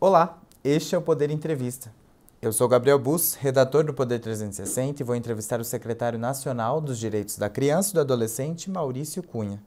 Olá, este é o Poder Entrevista. Eu sou Gabriel Bus, redator do Poder 360 e vou entrevistar o secretário nacional dos Direitos da Criança e do Adolescente, Maurício Cunha.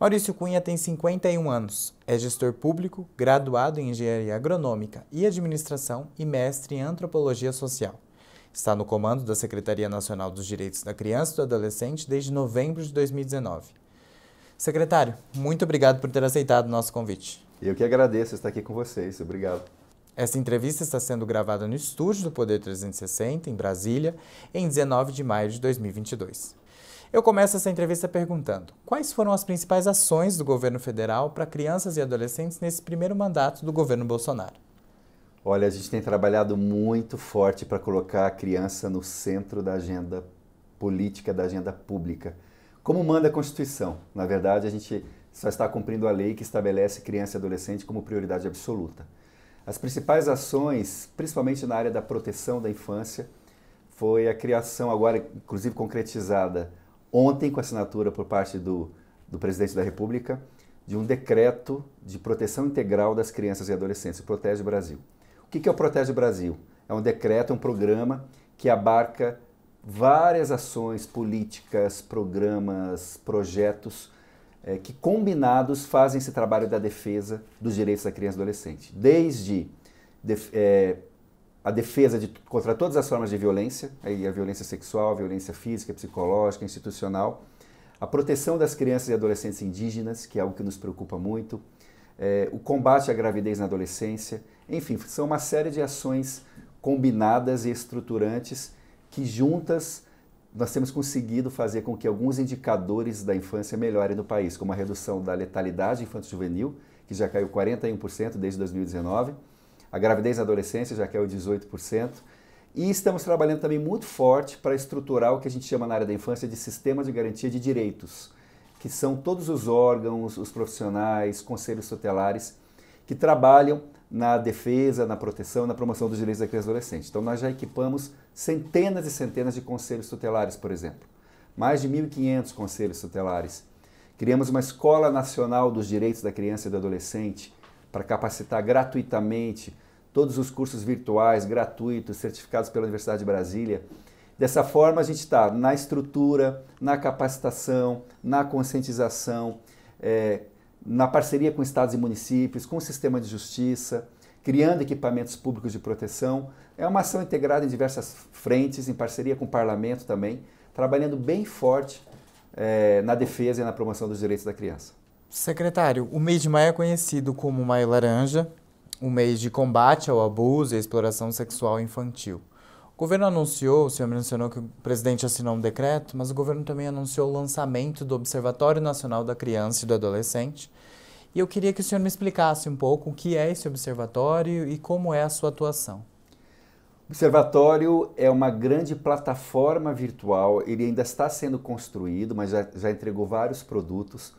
Maurício Cunha tem 51 anos, é gestor público, graduado em Engenharia Agronômica e Administração e mestre em Antropologia Social. Está no comando da Secretaria Nacional dos Direitos da Criança e do Adolescente desde novembro de 2019. Secretário, muito obrigado por ter aceitado o nosso convite. Eu que agradeço estar aqui com vocês. Obrigado. Essa entrevista está sendo gravada no estúdio do Poder 360, em Brasília, em 19 de maio de 2022. Eu começo essa entrevista perguntando: quais foram as principais ações do governo federal para crianças e adolescentes nesse primeiro mandato do governo Bolsonaro? Olha, a gente tem trabalhado muito forte para colocar a criança no centro da agenda política, da agenda pública. Como manda a Constituição. Na verdade, a gente só está cumprindo a lei que estabelece criança e adolescente como prioridade absoluta. As principais ações, principalmente na área da proteção da infância, foi a criação, agora inclusive concretizada ontem com assinatura por parte do, do presidente da República, de um decreto de proteção integral das crianças e adolescentes, o Protege Brasil. O que é o Protege Brasil? É um decreto, é um programa que abarca várias ações políticas, programas, projetos é, que combinados fazem esse trabalho da defesa dos direitos da criança e adolescente. Desde é, a defesa de, contra todas as formas de violência, aí a violência sexual, a violência física, psicológica, institucional, a proteção das crianças e adolescentes indígenas, que é algo que nos preocupa muito, é, o combate à gravidez na adolescência, enfim, são uma série de ações combinadas e estruturantes que juntas nós temos conseguido fazer com que alguns indicadores da infância melhorem no país, como a redução da letalidade infanto-juvenil, que já caiu 41% desde 2019, a gravidez na adolescência já caiu 18%, e estamos trabalhando também muito forte para estruturar o que a gente chama na área da infância de sistema de garantia de direitos, que são todos os órgãos, os profissionais, conselhos tutelares que trabalham na defesa, na proteção, na promoção dos direitos da criança e adolescente. Então nós já equipamos centenas e centenas de conselhos tutelares, por exemplo. Mais de 1.500 conselhos tutelares. Criamos uma Escola Nacional dos Direitos da Criança e do Adolescente para capacitar gratuitamente todos os cursos virtuais, gratuitos, certificados pela Universidade de Brasília. Dessa forma, a gente está na estrutura, na capacitação, na conscientização, é, na parceria com estados e municípios, com o sistema de justiça, criando equipamentos públicos de proteção. É uma ação integrada em diversas frentes, em parceria com o parlamento também, trabalhando bem forte é, na defesa e na promoção dos direitos da criança. Secretário, o mês de maio é conhecido como Maio Laranja, o mês de combate ao abuso e exploração sexual infantil. O governo anunciou, o senhor mencionou que o presidente assinou um decreto, mas o governo também anunciou o lançamento do Observatório Nacional da Criança e do Adolescente. E eu queria que o senhor me explicasse um pouco o que é esse observatório e como é a sua atuação. O observatório é uma grande plataforma virtual, ele ainda está sendo construído, mas já, já entregou vários produtos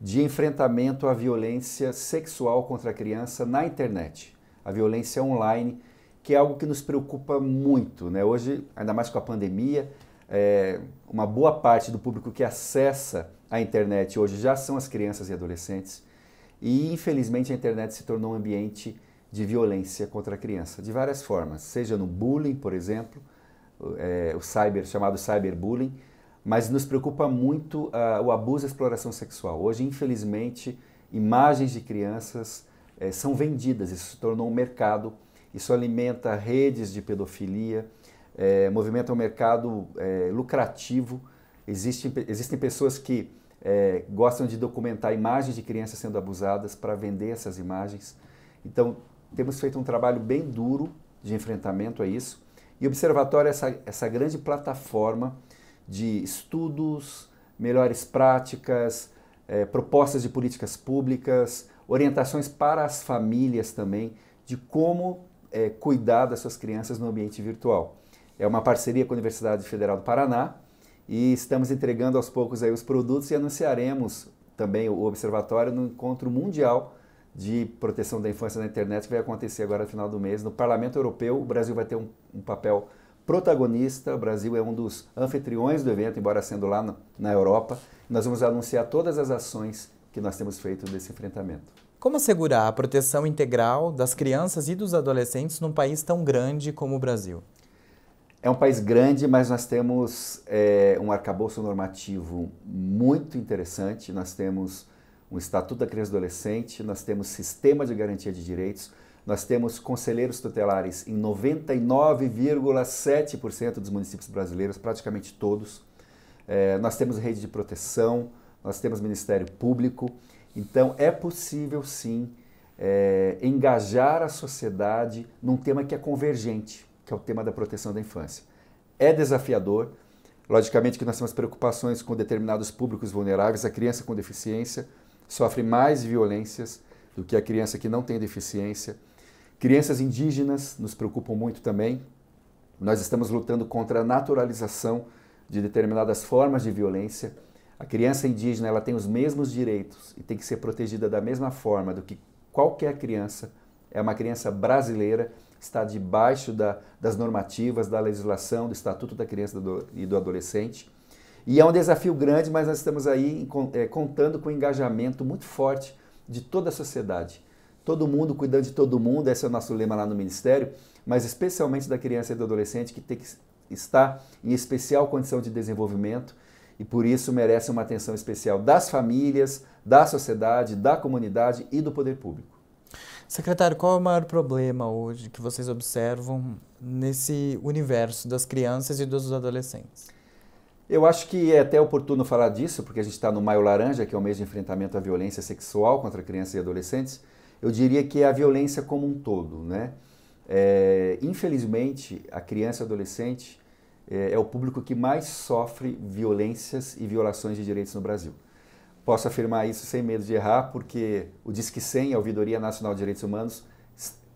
de enfrentamento à violência sexual contra a criança na internet, a violência online que é algo que nos preocupa muito. Né? Hoje, ainda mais com a pandemia, é, uma boa parte do público que acessa a internet hoje já são as crianças e adolescentes. E, infelizmente, a internet se tornou um ambiente de violência contra a criança, de várias formas, seja no bullying, por exemplo, é, o cyber, chamado cyberbullying, mas nos preocupa muito uh, o abuso e exploração sexual. Hoje, infelizmente, imagens de crianças é, são vendidas, isso se tornou um mercado isso alimenta redes de pedofilia, é, movimenta um mercado é, lucrativo. Existem, existem pessoas que é, gostam de documentar imagens de crianças sendo abusadas para vender essas imagens. Então, temos feito um trabalho bem duro de enfrentamento a isso. E o Observatório é essa, essa grande plataforma de estudos, melhores práticas, é, propostas de políticas públicas, orientações para as famílias também, de como é, cuidar das suas crianças no ambiente virtual. É uma parceria com a Universidade Federal do Paraná e estamos entregando aos poucos aí os produtos e anunciaremos também o observatório no encontro mundial de proteção da infância na internet que vai acontecer agora no final do mês no Parlamento Europeu. O Brasil vai ter um, um papel protagonista. O Brasil é um dos anfitriões do evento, embora sendo lá na, na Europa. Nós vamos anunciar todas as ações que nós temos feito desse enfrentamento. Como assegurar a proteção integral das crianças e dos adolescentes num país tão grande como o Brasil? É um país grande, mas nós temos é, um arcabouço normativo muito interessante. Nós temos um Estatuto da Criança e Adolescente, nós temos sistema de garantia de direitos, nós temos conselheiros tutelares em 99,7% dos municípios brasileiros, praticamente todos. É, nós temos rede de proteção, nós temos Ministério Público. Então, é possível sim é, engajar a sociedade num tema que é convergente que é o tema da proteção da infância. É desafiador, logicamente que nós temos preocupações com determinados públicos vulneráveis, a criança com deficiência sofre mais violências do que a criança que não tem deficiência. Crianças indígenas nos preocupam muito também. Nós estamos lutando contra a naturalização de determinadas formas de violência. A criança indígena ela tem os mesmos direitos e tem que ser protegida da mesma forma do que qualquer criança. É uma criança brasileira está debaixo da, das normativas, da legislação, do Estatuto da Criança e do Adolescente. E é um desafio grande, mas nós estamos aí é, contando com um engajamento muito forte de toda a sociedade. Todo mundo cuidando de todo mundo, esse é o nosso lema lá no Ministério, mas especialmente da criança e do adolescente que tem que estar em especial condição de desenvolvimento e por isso merece uma atenção especial das famílias, da sociedade, da comunidade e do poder público. Secretário, qual é o maior problema hoje que vocês observam nesse universo das crianças e dos adolescentes? Eu acho que é até oportuno falar disso, porque a gente está no Maio Laranja, que é o mês de enfrentamento à violência sexual contra crianças e adolescentes. Eu diria que é a violência como um todo, né? É, infelizmente, a criança e adolescente é, é o público que mais sofre violências e violações de direitos no Brasil. Posso afirmar isso sem medo de errar, porque o Disque 100, a Ouvidoria Nacional de Direitos Humanos,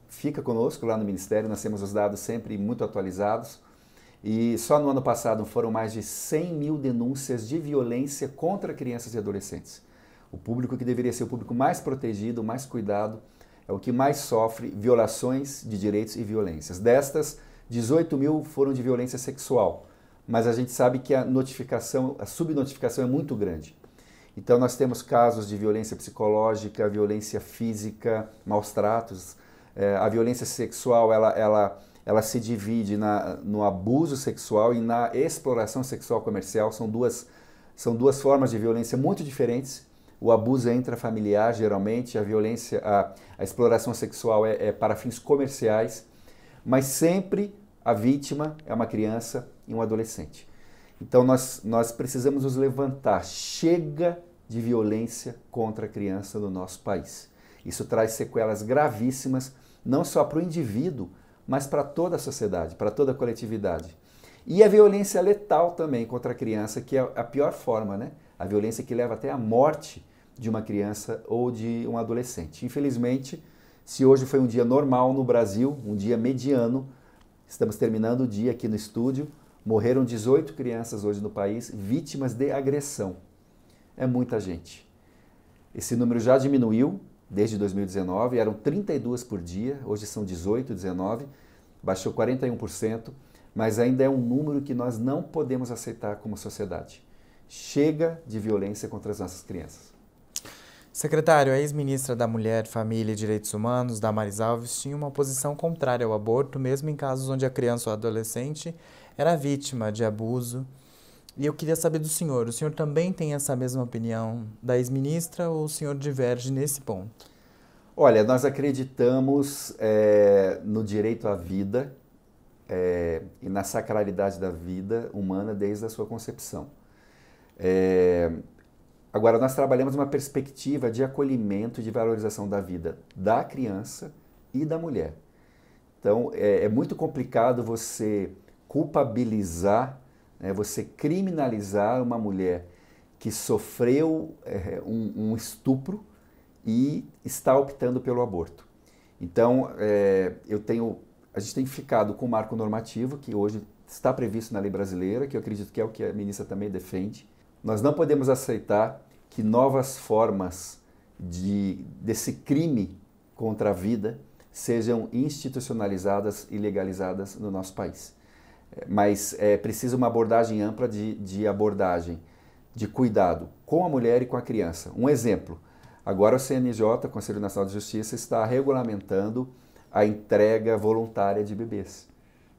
fica conosco lá no Ministério, nós temos os dados sempre muito atualizados. E só no ano passado foram mais de 100 mil denúncias de violência contra crianças e adolescentes. O público que deveria ser o público mais protegido, mais cuidado, é o que mais sofre violações de direitos e violências. Destas, 18 mil foram de violência sexual, mas a gente sabe que a notificação, a subnotificação é muito grande. Então, nós temos casos de violência psicológica, violência física, maus tratos. É, a violência sexual, ela, ela, ela se divide na, no abuso sexual e na exploração sexual comercial. São duas, são duas formas de violência muito diferentes. O abuso é intrafamiliar, geralmente, a violência, a, a exploração sexual é, é para fins comerciais, mas sempre a vítima é uma criança e um adolescente. Então nós, nós precisamos nos levantar. Chega de violência contra a criança no nosso país. Isso traz sequelas gravíssimas, não só para o indivíduo, mas para toda a sociedade, para toda a coletividade. E a violência letal também contra a criança, que é a pior forma, né? A violência que leva até a morte de uma criança ou de um adolescente. Infelizmente, se hoje foi um dia normal no Brasil, um dia mediano, estamos terminando o dia aqui no estúdio, morreram 18 crianças hoje no país vítimas de agressão é muita gente. Esse número já diminuiu desde 2019, eram 32 por dia, hoje são 18, 19, baixou 41%, mas ainda é um número que nós não podemos aceitar como sociedade. Chega de violência contra as nossas crianças. Secretário, a ex-ministra da Mulher, Família e Direitos Humanos, Damaris Alves, tinha uma posição contrária ao aborto, mesmo em casos onde a criança ou adolescente era vítima de abuso e eu queria saber do senhor, o senhor também tem essa mesma opinião da ex-ministra ou o senhor diverge nesse ponto? Olha, nós acreditamos é, no direito à vida é, e na sacralidade da vida humana desde a sua concepção. É, agora, nós trabalhamos uma perspectiva de acolhimento de valorização da vida da criança e da mulher. Então, é, é muito complicado você culpabilizar né, você criminalizar uma mulher que sofreu é, um, um, estupro e está optando pelo aborto. Então, é, eu tenho, a gente tem ficado com o marco normativo, que hoje está previsto na lei brasileira, que eu acredito que é o que a ministra também defende. Nós não podemos aceitar que novas formas de, desse crime contra a vida sejam institucionalizadas e legalizadas no nosso país mas é preciso uma abordagem ampla de, de abordagem, de cuidado com a mulher e com a criança. Um exemplo, Agora o CNJ, Conselho Nacional de Justiça, está regulamentando a entrega voluntária de bebês.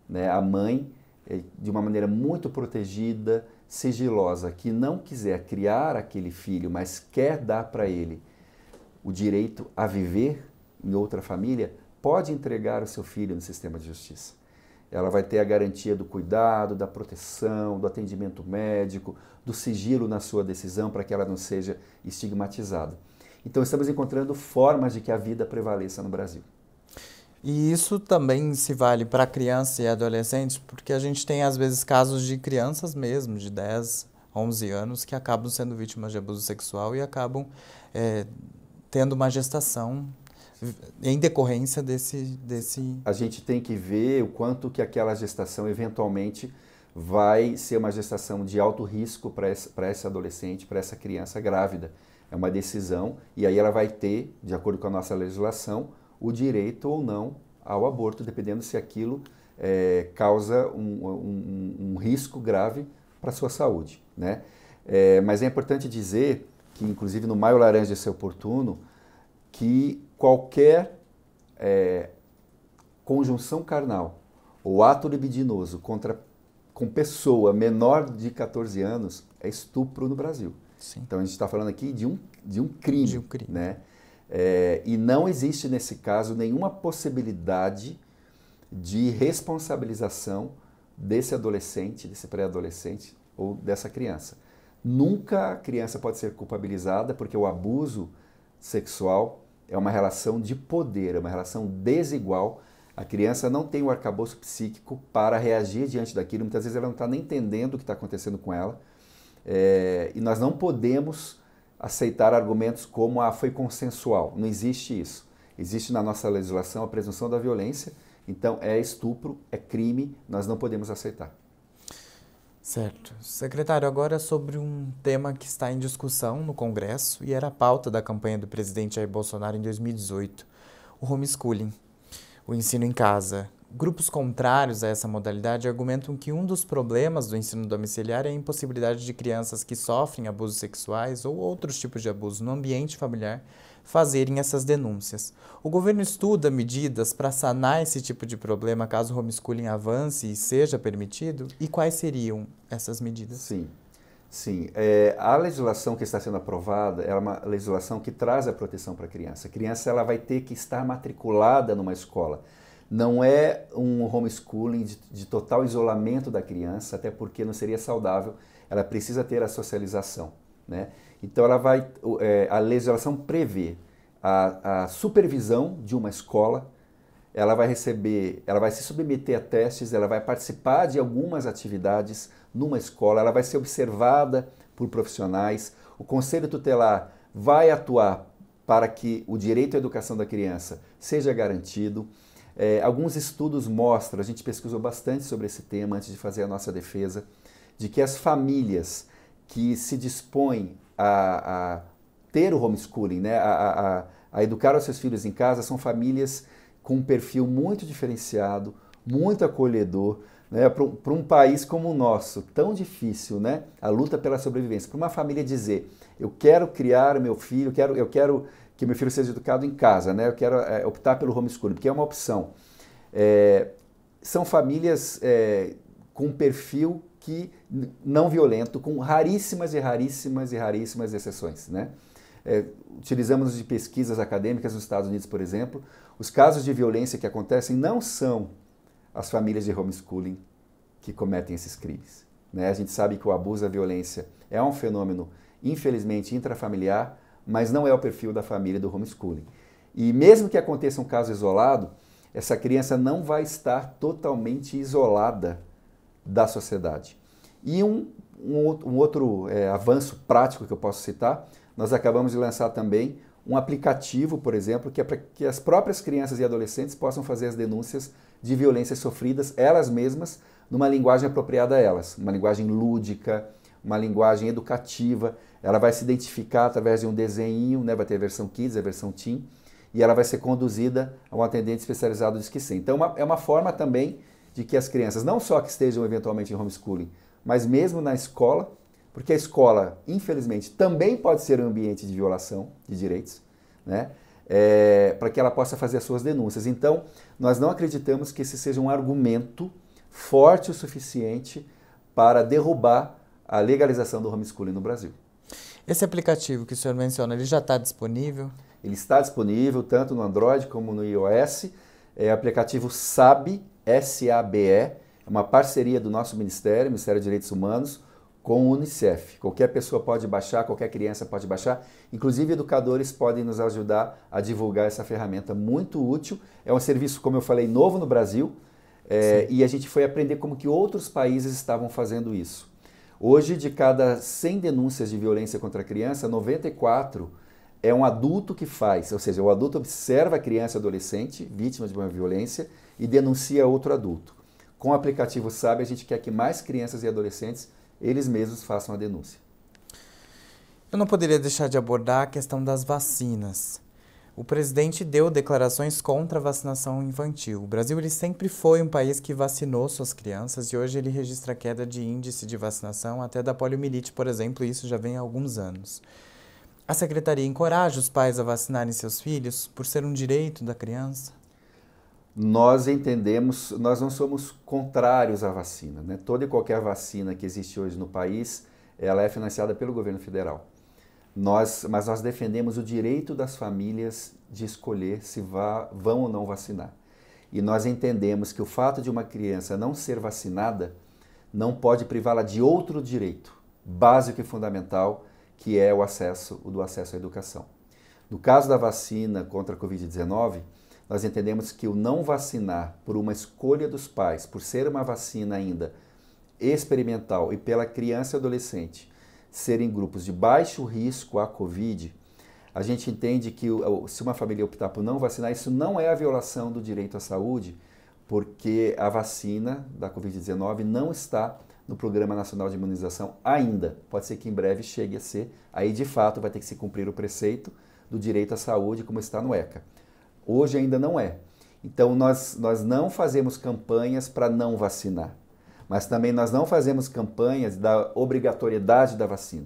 Né? A mãe, eh, de uma maneira muito protegida, sigilosa, que não quiser criar aquele filho, mas quer dar para ele o direito a viver em outra família, pode entregar o seu filho no sistema de justiça. Ela vai ter a garantia do cuidado, da proteção, do atendimento médico, do sigilo na sua decisão para que ela não seja estigmatizada. Então, estamos encontrando formas de que a vida prevaleça no Brasil. E isso também se vale para criança e adolescente, porque a gente tem às vezes casos de crianças mesmo, de 10, 11 anos, que acabam sendo vítimas de abuso sexual e acabam é, tendo uma gestação em decorrência desse, desse... A gente tem que ver o quanto que aquela gestação eventualmente vai ser uma gestação de alto risco para essa, essa adolescente, para essa criança grávida. É uma decisão e aí ela vai ter, de acordo com a nossa legislação, o direito ou não ao aborto, dependendo se aquilo é, causa um, um, um, risco grave para a sua saúde. Né? É, mas é importante dizer que, inclusive no Maio Laranja esse é oportuno, que qualquer é, conjunção carnal ou ato libidinoso contra com pessoa menor de 14 anos é estupro no Brasil. Sim. Então a gente está falando aqui de um, de um crime. De um crime. Né? É, e não existe nesse caso nenhuma possibilidade de responsabilização desse adolescente, desse pré-adolescente ou dessa criança. Nunca a criança pode ser culpabilizada porque o abuso sexual é uma relação de poder, é uma relação desigual. A criança não tem o arcabouço psíquico para reagir diante daquilo. Muitas vezes ela não está nem entendendo o que está acontecendo com ela. É, e nós não podemos aceitar argumentos como ah, foi consensual. Não existe isso. Existe na nossa legislação a presunção da violência, então é estupro, é crime, nós não podemos aceitar. Certo. Secretário, agora sobre um tema que está em discussão no Congresso e era a pauta da campanha do presidente Jair Bolsonaro em 2018, o homeschooling, o ensino em casa. Grupos contrários a essa modalidade argumentam que um dos problemas do ensino domiciliar é a impossibilidade de crianças que sofrem abusos sexuais ou outros tipos de abuso no ambiente familiar fazerem essas denúncias. O governo estuda medidas para sanar esse tipo de problema caso o homeschooling avance e seja permitido? E quais seriam essas medidas? Sim. Sim, é, a legislação que está sendo aprovada é uma legislação que traz a proteção para a criança. A criança ela vai ter que estar matriculada numa escola. Não é um homeschooling de, de, total isolamento da criança, até porque não seria saudável. Ela precisa ter a socialização. Né? Então, ela vai, é, a legislação prevê a, a supervisão de uma escola, ela vai receber, ela vai se submeter a testes, ela vai participar de algumas atividades numa escola, ela vai ser observada por profissionais, o conselho tutelar vai atuar para que o direito à educação da criança seja garantido. É, alguns estudos mostram, a gente pesquisou bastante sobre esse tema antes de fazer a nossa defesa, de que as famílias que se dispõem a, a ter o homeschooling, né, a, a, a educar os seus filhos em casa, são famílias com um perfil muito diferenciado, muito acolhedor, né, para um país como o nosso, tão difícil, né, a luta pela sobrevivência. Para uma família dizer, eu quero criar meu filho, quero, eu quero que meu filho seja educado em casa, né? Eu quero é, optar pelo homeschooling, porque é uma opção. É, são famílias é, com um perfil que não violento, com raríssimas e raríssimas e raríssimas exceções, né? É, utilizamos de pesquisas acadêmicas nos Estados Unidos, por exemplo, os casos de violência que acontecem não são as famílias de homeschooling que cometem esses crimes. Né? A gente sabe que o abuso, a violência é um fenômeno, infelizmente, intrafamiliar, mas não é o perfil da família do homeschooling. E mesmo que aconteça um caso isolado, essa criança não vai estar totalmente isolada da sociedade. E um, um, outro é, avanço prático que eu posso citar, nós acabamos de lançar também um aplicativo, por exemplo, que é para que as próprias crianças e adolescentes possam fazer as denúncias de violências sofridas elas mesmas, numa linguagem apropriada a elas, uma linguagem lúdica, uma linguagem educativa, ela vai se identificar através de um desenho, né? vai ter a versão Kids, a versão Teen, e ela vai ser conduzida a um atendente especializado de esquecer. Então uma, é uma forma também de que as crianças, não só que estejam eventualmente em homeschooling, mas mesmo na escola, porque a escola, infelizmente, também pode ser um ambiente de violação de direitos, né? É, para que ela possa fazer as suas denúncias. Então, nós não acreditamos que esse seja um argumento forte o suficiente para derrubar a legalização do homeschooling no Brasil. Esse aplicativo que o senhor menciona, ele já está disponível? Ele está disponível tanto no Android como no iOS. É o aplicativo SABE, S-A-B-E, é uma parceria do nosso Ministério, Ministério de Direitos Humanos, com o Unicef. Qualquer pessoa pode baixar, qualquer criança pode baixar, inclusive educadores podem nos ajudar a divulgar essa ferramenta muito útil. É um serviço, como eu falei, novo no Brasil é, e a gente foi aprender como que outros países estavam fazendo isso. Hoje, de cada 100 denúncias de violência contra a criança, 94 é um adulto que faz, ou seja, o adulto observa a criança e adolescente vítima de uma violência e denuncia outro adulto. Com o aplicativo Sabe, a gente quer que mais crianças e adolescentes eles mesmos façam a denúncia. Eu não poderia deixar de abordar a questão das vacinas. O presidente deu declarações contra a vacinação infantil. O Brasil ele sempre foi um país que vacinou suas crianças e hoje ele registra queda de índice de vacinação até da poliomielite, por exemplo, e isso já vem há alguns anos. A secretaria encoraja os pais a vacinarem seus filhos por ser um direito da criança? nós entendemos, nós não somos contrários à vacina. Né? Toda e qualquer vacina que existe hoje no país, ela é financiada pelo governo federal. Nós, mas nós defendemos o direito das famílias de escolher se vá, vão ou não vacinar. E nós entendemos que o fato de uma criança não ser vacinada não pode privá-la de outro direito básico e fundamental, que é o acesso, o do acesso à educação. No caso da vacina contra a Covid-19, nós entendemos que o não vacinar por uma escolha dos pais, por ser uma vacina ainda experimental e pela criança e adolescente serem grupos de baixo risco à Covid, a gente entende que se uma família optar por não vacinar, isso não é a violação do direito à saúde, porque a vacina da Covid-19 não está no Programa Nacional de Imunização ainda. Pode ser que em breve chegue a ser. Aí, de fato, vai ter que se cumprir o preceito do direito à saúde, como está no ECA. Hoje ainda não é. Então nós, nós não fazemos campanhas para não vacinar, mas também nós não fazemos campanhas da obrigatoriedade da vacina.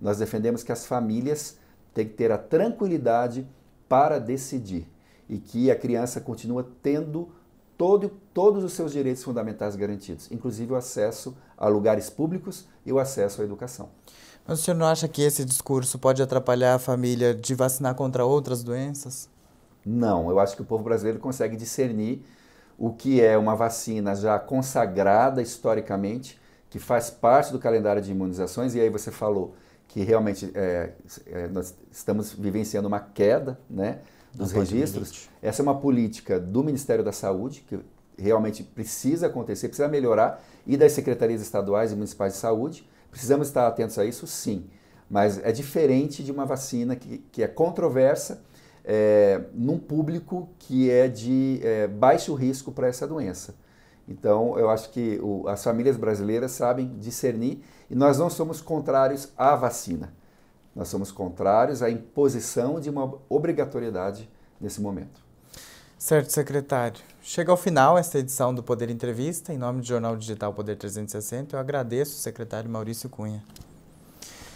Nós defendemos que as famílias têm que ter a tranquilidade para decidir e que a criança continua tendo todo, todos os seus direitos fundamentais garantidos, inclusive o acesso a lugares públicos e o acesso à educação. Mas o senhor não acha que esse discurso pode atrapalhar a família de vacinar contra outras doenças? Não, eu acho que o povo brasileiro consegue discernir o que é uma vacina já consagrada historicamente, que faz parte do calendário de imunizações, e aí você falou que realmente é, é, nós estamos vivenciando uma queda né, dos registros. Essa é uma política do Ministério da Saúde, que realmente precisa acontecer, precisa melhorar, e das secretarias estaduais e municipais de saúde. Precisamos estar atentos a isso, sim. Mas é diferente de uma vacina que, que é controversa é, num público que é de é, baixo risco para essa doença. Então, eu acho que o, as famílias brasileiras sabem discernir e nós não somos contrários à vacina. Nós somos contrários à imposição de uma obrigatoriedade nesse momento. Certo, secretário. Chega ao final esta edição do Poder Entrevista. Em nome do Jornal Digital Poder 360, eu agradeço o secretário Maurício Cunha.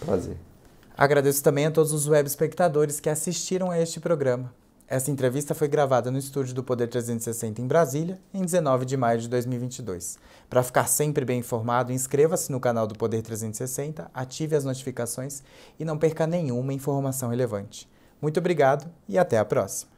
Prazer. Agradeço também a todos os web espectadores que assistiram a este programa. Esta entrevista foi gravada no estúdio do Poder 360 em Brasília, em 19 de maio de 2022. Para ficar sempre bem informado, inscreva-se no canal do Poder 360, ative as notificações e não perca nenhuma informação relevante. Muito obrigado e até a próxima.